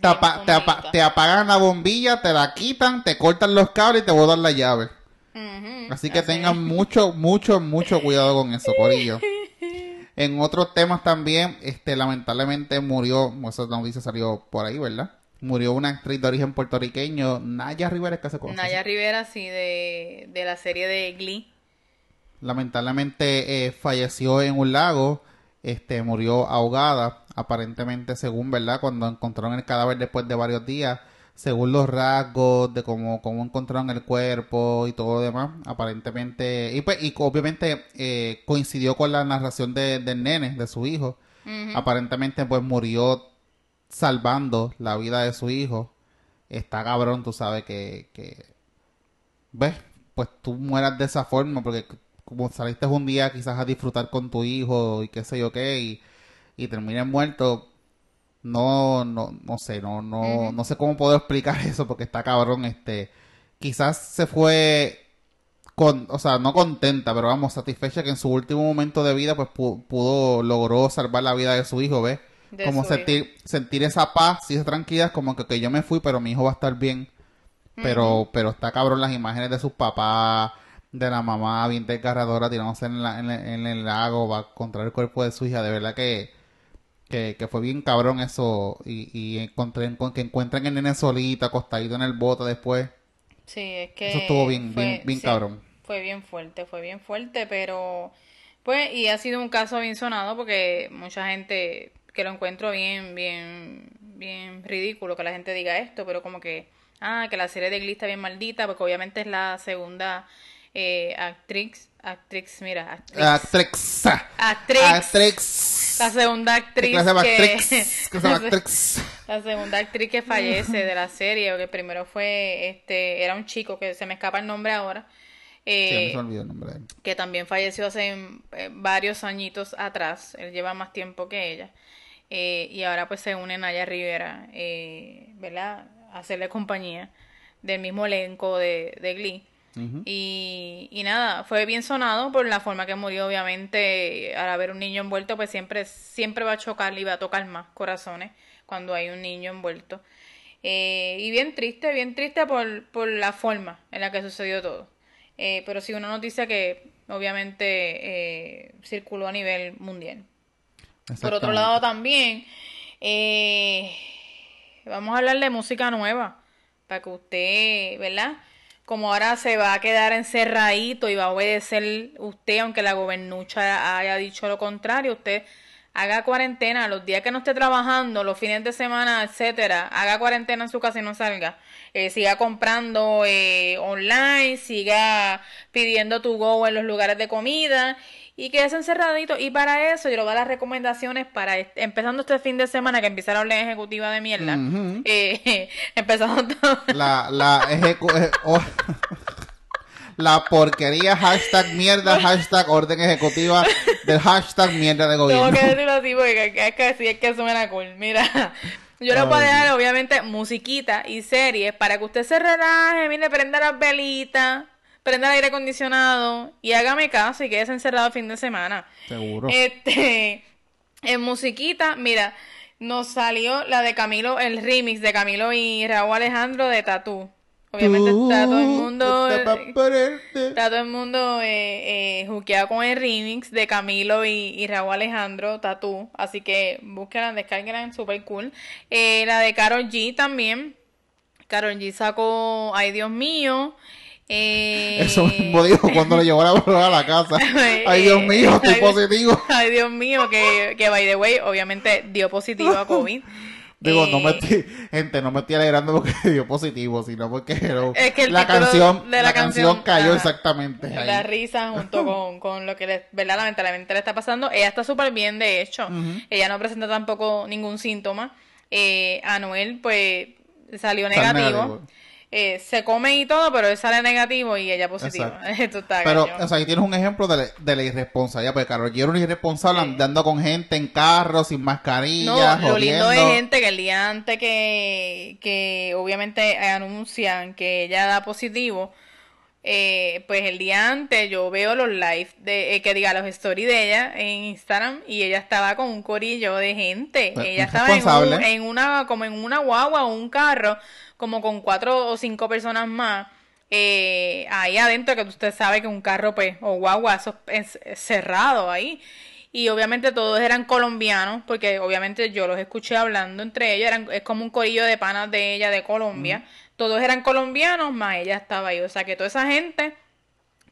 te, Bien apa- te apa- fundidita. te apagan la bombilla, te la quitan, te cortan los cables y te botan la llave. Ujú, Así que tengan mucho, mucho, mucho cuidado con eso, Corillo. En otros temas también, este, lamentablemente murió, esa noticia salió por ahí, ¿verdad? Murió una actriz de origen puertorriqueño, Naya Rivera, que se conoce. Naya Rivera, sí, de, de la serie de Glee. Lamentablemente eh, falleció en un lago, este, murió ahogada, aparentemente según, ¿verdad? Cuando encontraron el cadáver después de varios días, según los rasgos de cómo, cómo encontraron el cuerpo y todo lo demás, aparentemente, y pues, y obviamente eh, coincidió con la narración de, del nene, de su hijo, aparentemente pues murió salvando la vida de su hijo. Está cabrón, tú sabes que, que ves, pues tú mueras de esa forma porque como saliste un día quizás a disfrutar con tu hijo y qué sé yo qué y, y termines muerto, no, no, no sé, no, no, no sé cómo puedo explicar eso porque está cabrón, este, quizás se fue con, o sea, no contenta, pero vamos, satisfecha que en su último momento de vida pues pu- pudo, logró salvar la vida de su hijo, ¿ves? De como sentir, sentir esa paz y esa tranquilidad, como que, que yo me fui, pero mi hijo va a estar bien. Pero, pero está cabrón las imágenes de sus papás, de la mamá bien desgarradora tirándose en, la- en, el- en el lago para encontrar el cuerpo de su hija. De verdad que, que, que fue bien cabrón eso. Y, y encontré, con que encuentren el nene solito, acostadito en el bote después. Sí, es que Eso estuvo bien, fue- bien, bien sí, cabrón. Fue bien fuerte, fue bien fuerte, pero pues y ha sido un caso bien sonado porque mucha gente que lo encuentro bien, bien, bien ridículo que la gente diga esto, pero como que ah que la serie de Glee está bien maldita porque obviamente es la segunda eh, actriz, actriz, mira, actriz, actriz, Actrix. La segunda ¿Qué actriz que. La segunda actriz que fallece de la serie, porque primero fue, este, era un chico que se me escapa el nombre ahora, eh, se me olvidó el nombre de él. que también falleció hace eh, varios añitos atrás, él lleva más tiempo que ella, eh, y ahora pues se une Naya Rivera, eh, ¿verdad? A hacerle compañía del mismo elenco de, de Glee. Y, y nada, fue bien sonado por la forma que murió, obviamente, al haber un niño envuelto, pues siempre, siempre va a chocar y va a tocar más corazones cuando hay un niño envuelto. Eh, y bien triste, bien triste por, por la forma en la que sucedió todo. Eh, pero sí una noticia que obviamente eh, circuló a nivel mundial. Por otro lado también, eh, vamos a hablar de música nueva, para que usted, ¿verdad? Como ahora se va a quedar encerradito y va a obedecer usted, aunque la gobernucha haya dicho lo contrario, usted haga cuarentena los días que no esté trabajando, los fines de semana, etcétera, haga cuarentena en su casa y no salga. Eh, siga comprando eh, online, siga pidiendo tu go en los lugares de comida y quédese encerradito. Y para eso yo le voy a dar las recomendaciones para este- empezando este fin de semana que empieza la orden ejecutiva de mierda. Eh, empezando todo. La, la ejecu- eh, oh. la porquería hashtag mierda hashtag orden ejecutiva del hashtag mierda de Tengo gobierno. que decirlo así porque es que sí es que suena cool. Mira, yo le voy a Ay, dejar obviamente musiquita y series para que usted se relaje, mire, prenda las velitas, prenda el aire acondicionado y hágame caso y quédese encerrado el fin de semana. Seguro. Este, en musiquita, mira, nos salió la de Camilo, el remix de Camilo y Raúl Alejandro de Tatú. Obviamente está todo el mundo, ponerte. está todo el mundo eh, eh, juqueado con el remix de Camilo y, y Raúl Alejandro, Tatú. Así que búsquenla, descarguenla, super cool. Eh, la de Karol G también. Karol G sacó Ay Dios mío. Eh, Eso mismo dijo cuando le llevó la a la casa. Ay, Dios mío, estoy positivo. Ay, Dios mío, que, que by the way, obviamente dio positivo a COVID. Digo, no me Eh, estoy, gente, no me estoy alegrando porque dio positivo, sino porque pero, Es que el la canción, de la la canción canción, cayó ajá. exactamente ahí. La risa junto con, con lo que le, ¿verdad? lamentablemente le está pasando. Ella está súper bien, de hecho. Ella no presenta tampoco ningún síntoma. Eh, Anuel, pues, salió negativo. Eh, se come y todo, pero él sale negativo y ella positiva. Esto está Pero, cañón. o sea, ahí tienes un ejemplo de, la- de la irresponsabilidad, porque Carol G era una irresponsable Sí. andando con gente en carros, sin No, mascarillas, lo lindo es gente que el día antes que, que obviamente anuncian que ella da positivo, eh, pues el día antes yo veo los live de, eh, que diga los stories de ella en Instagram y ella estaba con un corillo de gente. Pues, ella estaba en, un- en una, como en una guagua o un carro, como con cuatro o cinco personas más. eh, ahí adentro que usted sabe que un carro pues o guagua eso es, cerrado ahí y obviamente todos eran colombianos, porque obviamente yo los escuché hablando entre ellos, eran, es como un corillo de panas de ella de Colombia. Todos eran colombianos, más ella estaba ahí. O sea que toda esa gente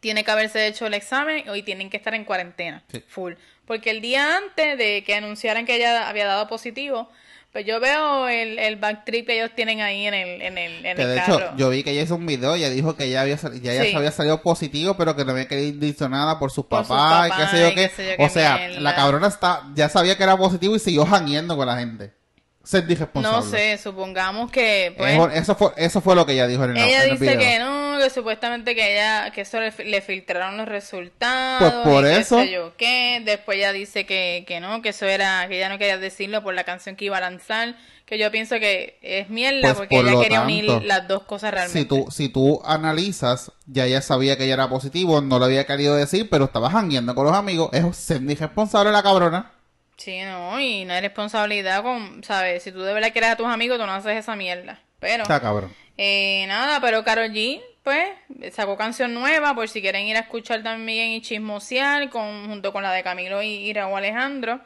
tiene que haberse hecho el examen y tienen que estar en cuarentena, Sí. full. Porque el día antes de que anunciaran que ella había dado positivo, pues yo veo el, el backtrip que ellos tienen ahí en el, en el, en Que el de carro. hecho, yo vi que ella hizo un video, ella dijo que ya había, sali- ya ella Sí. había salido positivo, pero que no había querido dicho nada por sus Por papás, y qué sé yo y qué. qué sé yo O qué sea, mierda. la cabrona está, ya sabía que era positivo y siguió jangueando con la gente. Ser irresponsable. No sé, supongamos que pues, Eso, eso fue, eso fue lo que ella dijo en el, Ella en el dice video. que no, que supuestamente que ella, que eso le, le filtraron los resultados. Pues por y qué eso. sé yo qué. Después ella dice que, que no, que eso era, que ella no quería decirlo por la canción que iba a lanzar. Que yo pienso que es mierda Pues porque por ella quería tanto, unir las dos cosas realmente. Si tú, si tú analizas, ya ella sabía que ella era positivo, no lo había querido decir, pero estaba jangueando con los amigos. Es ser irresponsable la cabrona. Sí, no, y no hay responsabilidad con, ¿sabes? Si tú de verdad quieres a tus amigos, tú no haces esa mierda. Pero, Está cabrón. eh, nada, pero Karol G, pues, sacó canción nueva, por si quieren ir a escuchar también y chismosear, con, junto con la de Camilo y, y Raúl Alejandro.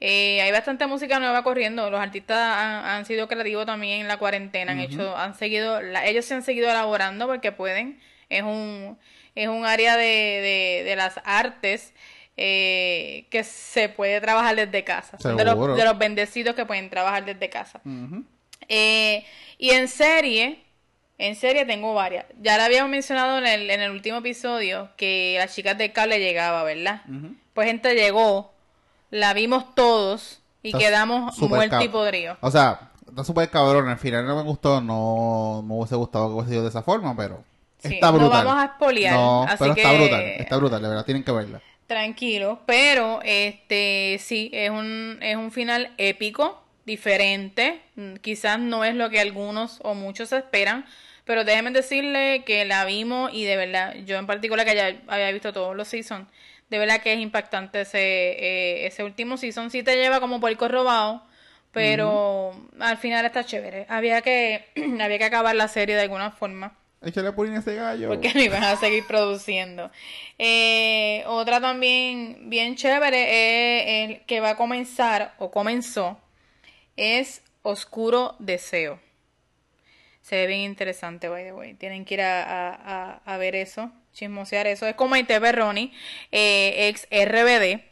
Eh, hay bastante música nueva corriendo. Los artistas han, han sido creativos también en la cuarentena. Han hecho, han seguido, la- ellos se han seguido elaborando porque pueden. Es un, es un área de, de, de las artes eh, que se puede trabajar desde casa. Son de los, de los bendecidos que pueden trabajar desde casa. Eh, y en serie, en serie tengo varias. Ya la habíamos mencionado en el, en el último episodio que las chicas del cable llegaba, ¿verdad? Pues gente llegó, la vimos todos y Está quedamos muertos y podridos. O sea, está súper cabrón. Al final no me gustó, no me hubiese gustado que hubiese sido de esa forma, pero Sí, está no brutal. vamos a espolear, No, así pero está que- brutal, está brutal, de verdad, tienen que verla. Tranquilo, pero este sí, es un, es un final épico, diferente. Mm, Quizás no es lo que algunos o muchos esperan, pero déjenme decirle que la vimos y de verdad, yo en particular que ya había visto todos los seasons, de verdad que es impactante ese, eh, ese último season. Sí te lleva como puerco robado, pero al final está chévere. Había que, había que acabar la serie de alguna forma. Échale purín a ese gallo. Porque no iban a seguir produciendo. Eh, otra también bien chévere es el que va a comenzar o comenzó es Oscuro Deseo. Se ve bien interesante, by the way. Tienen que ir a, a- a- a ver eso, chismosear eso. Es como Maite Perroni, eh, ex RBD.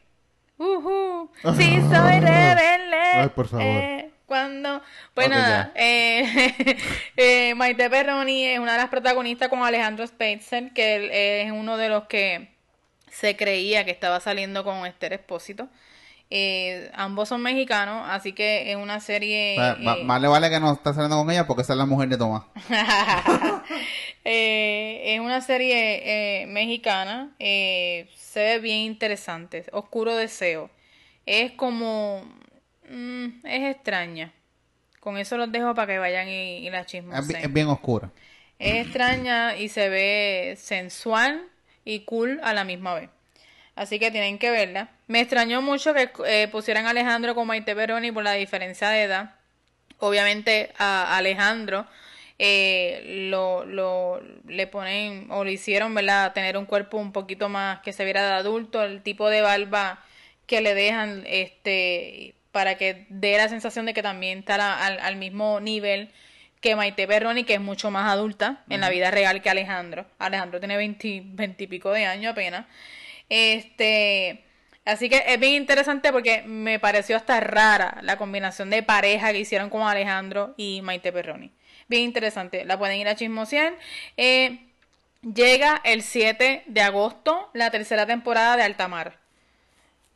Ujú. Sí, soy rebelde. Ay, por favor. Eh, cuando. Pues nada, eh, eh, Maite Perroni es una de las protagonistas con Alejandro Spitzer, que él es uno de los que se creía que estaba saliendo con Esther Espósito. Eh, ambos son mexicanos, así que es una serie. Ma- eh, Más le vale que no esté saliendo con ella porque esa es la mujer de Tomás. Es una serie mexicana, eh, se ve bien interesante, Oscuro Deseo. Es como... mm, es extraña. Con eso los dejo para que vayan y, y la Es, bi- chismoseen. es bien oscura. Es extraña y se ve sensual y cool a la misma vez. Así que tienen que verla. Me extrañó mucho que eh, pusieran a Alejandro con Maite Peroni por la diferencia de edad. Obviamente a Alejandro eh, lo, lo, le ponen o lo hicieron, ¿verdad? Tener un cuerpo un poquito más que se viera de adulto, el tipo de barba que le dejan, este, para que dé la sensación de que también está al, al mismo nivel que Maite Perroni, que es mucho más adulta en la vida real que Alejandro. Alejandro tiene 20, y pico de años apenas. Este, así que es bien interesante porque me pareció hasta rara la combinación de pareja que hicieron con Alejandro y Maite Perroni. Bien interesante, la pueden ir a chismosear. Eh, llega el 7 de agosto la tercera temporada de Altamar.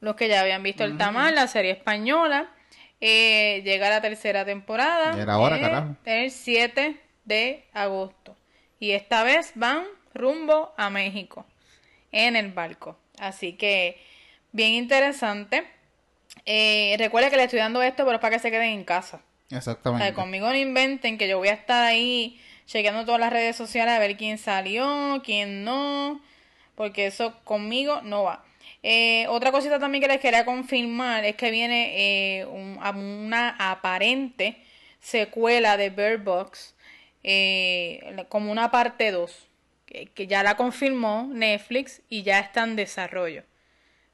Los que ya habían visto Altamar, la serie española. Eh, llega la tercera temporada. Era ahora, carajo. El 7 de agosto. Y esta vez van rumbo a México en el barco. Así que bien interesante. Eh, recuerda que le estoy dando esto, pero es para que se queden en casa. Exactamente. conmigo no inventen que yo voy a estar ahí chequeando todas las redes sociales a ver quién salió, quién no, porque eso conmigo no va. Eh, otra cosita también que les quería confirmar es que viene eh, una aparente secuela de Bird Box eh, como una parte 2 que, ya la confirmó Netflix y ya está en desarrollo.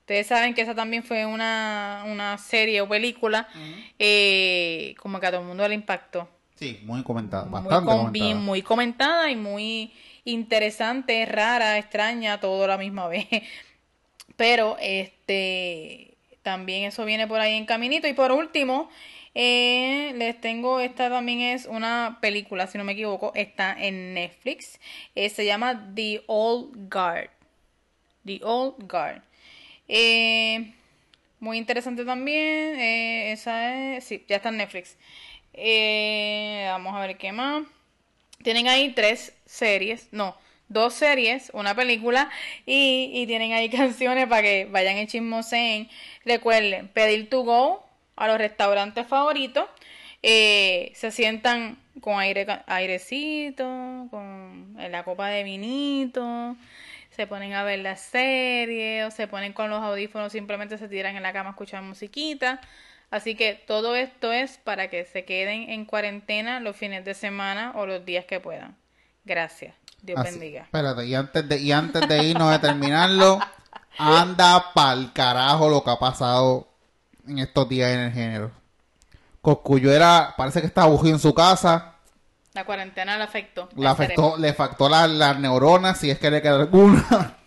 Ustedes saben que esa también fue una, una serie o película eh, como que a todo el mundo le impactó. Sí, muy comentada, bastante muy, comentada. muy comentada y muy interesante, rara, extraña, todo a la misma vez. Pero este también eso viene por ahí en caminito. Y por último, eh, les tengo, esta también es una película, si no me equivoco, está en Netflix. Eh, se llama The Old Guard. The Old Guard. Eh, muy interesante también. esa es, sí, ya está en Netflix. vamos a ver qué más. Tienen ahí tres series, no, dos series, una película y, y tienen ahí canciones para que vayan en chismoseen. Recuerden, pedir to go a los restaurantes favoritos, eh, se sientan con aire, airecito, con la copa de vinito, se ponen a ver la serie o se ponen con los audífonos, simplemente se tiran en la cama a escuchar musiquita. Así que todo esto es para que se queden en cuarentena los fines de semana o los días que puedan. Gracias. Dios bendiga. Espérate, y antes de, y antes de irnos a terminarlo, anda pa'l carajo lo que ha pasado en estos días en el género. Coscuyo era, parece que estaba aburrido en su casa. La cuarentena le afectó. Le afectó, le afectó las neuronas, si es que le queda alguna.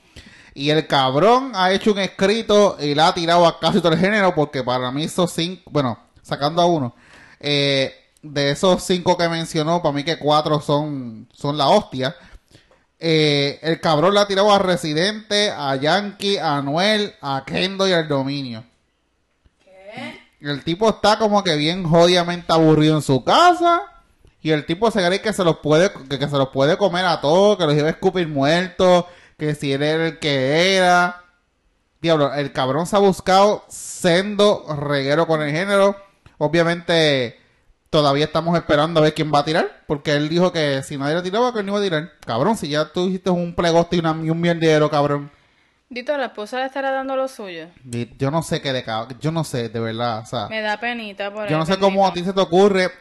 y el cabrón ha hecho un escrito y la ha tirado a casi todo el género, porque para mí esos cinco, bueno, sacando a uno, eh, de esos cinco que mencionó, para mí que cuatro son, son la hostia. Eh, el cabrón la ha tirado a Residente, a Yankee, a Noel, a Kendo y al Dominio. El tipo está como que bien jodidamente aburrido en su casa. Y el tipo se cree que se los puede, que, se los puede comer a todos, que los iba a escupir muertos, que si él era el que era. Diablo, el cabrón se ha buscado sendo reguero con el género. Obviamente, todavía estamos esperando a ver quién va a tirar, porque él dijo que si nadie le tiraba, que él no iba a tirar. Cabrón, si ya tú hiciste un plegoste y, una, y un mierdero, cabrón. Dito, la esposa le estará dando lo suyo. Yo no sé qué de yo no sé, de verdad, o sea. Me da penita por Yo no sé cómo a ti se te ocurre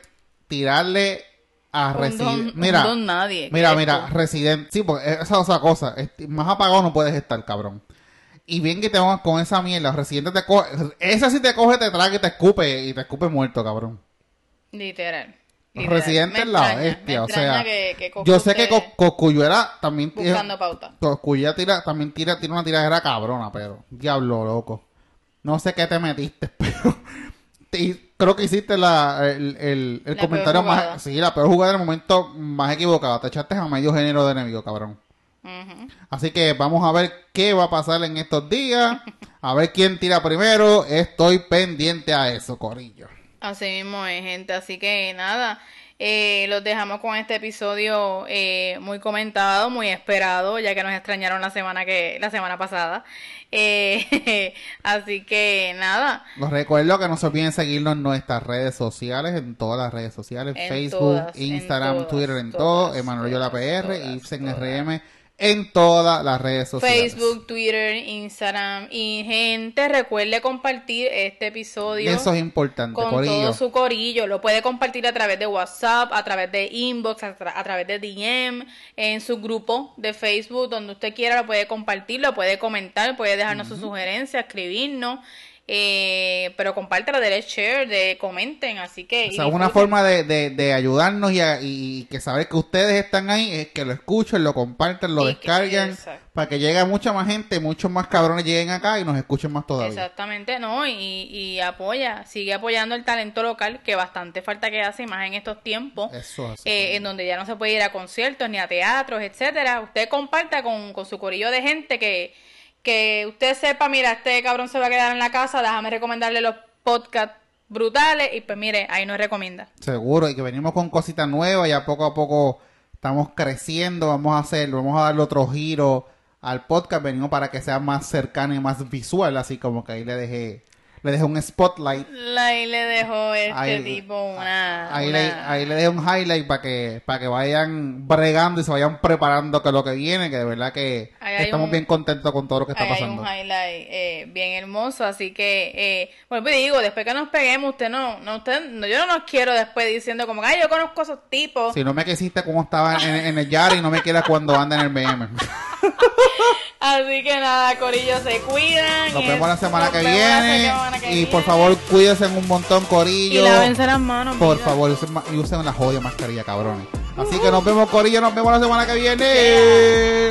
tirarle a Resident. Mira, nadie. Mira, mira, Resident. Sí, porque esa es otra cosa. Más apagado no puedes estar, cabrón. Y bien que te van con esa mierda. Residente te coge. Esa sí te coge, te traga y te escupe. Y te escupe muerto, cabrón. Literal. Residente en la bestia, o sea, yo sé que era también buscando pauta. tira, también tira, tira una tiradera cabrona, pero diablo loco. No sé qué te metiste, pero creo que hiciste la, el, el, comentario más, sí, la peor jugada del momento más equivocada. Te echaste a medio género de enemigo, cabrón. Así que vamos a ver qué va a pasar en estos días. A ver quién tira primero. Estoy pendiente a eso, Corillo. Así mismo es, gente. Así que nada, eh, los dejamos con este episodio eh, muy comentado, muy esperado, ya que nos extrañaron la semana que la semana pasada. Eh, así que nada. Los recuerdo que no se olviden seguirnos en nuestras redes sociales, en todas las redes sociales, Facebook, Instagram, Twitter, en todo, Emanuel Yola PR, Ibsen RM en todas las redes sociales. Facebook, Twitter, Instagram. Y gente, recuerde compartir este episodio. Eso es importante, con corillo. todo su corillo. Lo puede compartir a través de WhatsApp, a través de inbox, a, tra- a través de DM, en su grupo de Facebook, donde usted quiera lo puede compartir, lo puede comentar, puede dejarnos sus sugerencias, escribirnos. Eh, pero compártelo, denle share, de comenten, así que... O sea, una forma de, de, de ayudarnos y, a- y que saber que ustedes están ahí es que lo escuchen, lo compartan, lo Y descarguen para que llegue mucha más gente, muchos más cabrones lleguen acá y nos escuchen más todavía. Exactamente, no, y, y apoya, sigue apoyando el talento local, que bastante falta que hace, más en estos tiempos, Eso eh, en donde ya no se puede ir a conciertos ni a teatros, etcétera. Usted comparta con, con su corillo de gente que, que usted sepa, mira, este cabrón se va a quedar en la casa, déjame recomendarle los podcasts brutales, y pues mire, ahí nos recomienda. Seguro, y que venimos con cositas nuevas, ya poco a poco estamos creciendo, vamos a hacer, vamos a darle otro giro al podcast, venimos para que sea más cercano y más visual, así como que ahí le dejé, le dejé un spotlight, Ahí le dejó este Ahí- tipo una... ahí una- le, ahí le dejé un highlight para que, para que vayan bregando y se vayan preparando que lo que viene, que de verdad que estamos un- bien contentos con todo lo que está Ahí hay pasando. un highlight eh, bien hermoso, así que, eh, bueno, pues digo, después que nos peguemos, usted no, no, usted, no, yo no nos quiero después diciendo como, ay, yo conozco a esos tipos. Si no me quisiste como estaba en, en el Yari, no me quieras cuando anda en el BM. Así que nada, Corillo, se cuidan. Nos y- vemos la semana nos que la viene. semana que Y por favor, cuídense un montón, Y Corillo. lávense las manos. Por mira. favor, y usen la jodida mascarilla, cabrones. Así que nos vemos, Corillo. Nos vemos la semana que viene.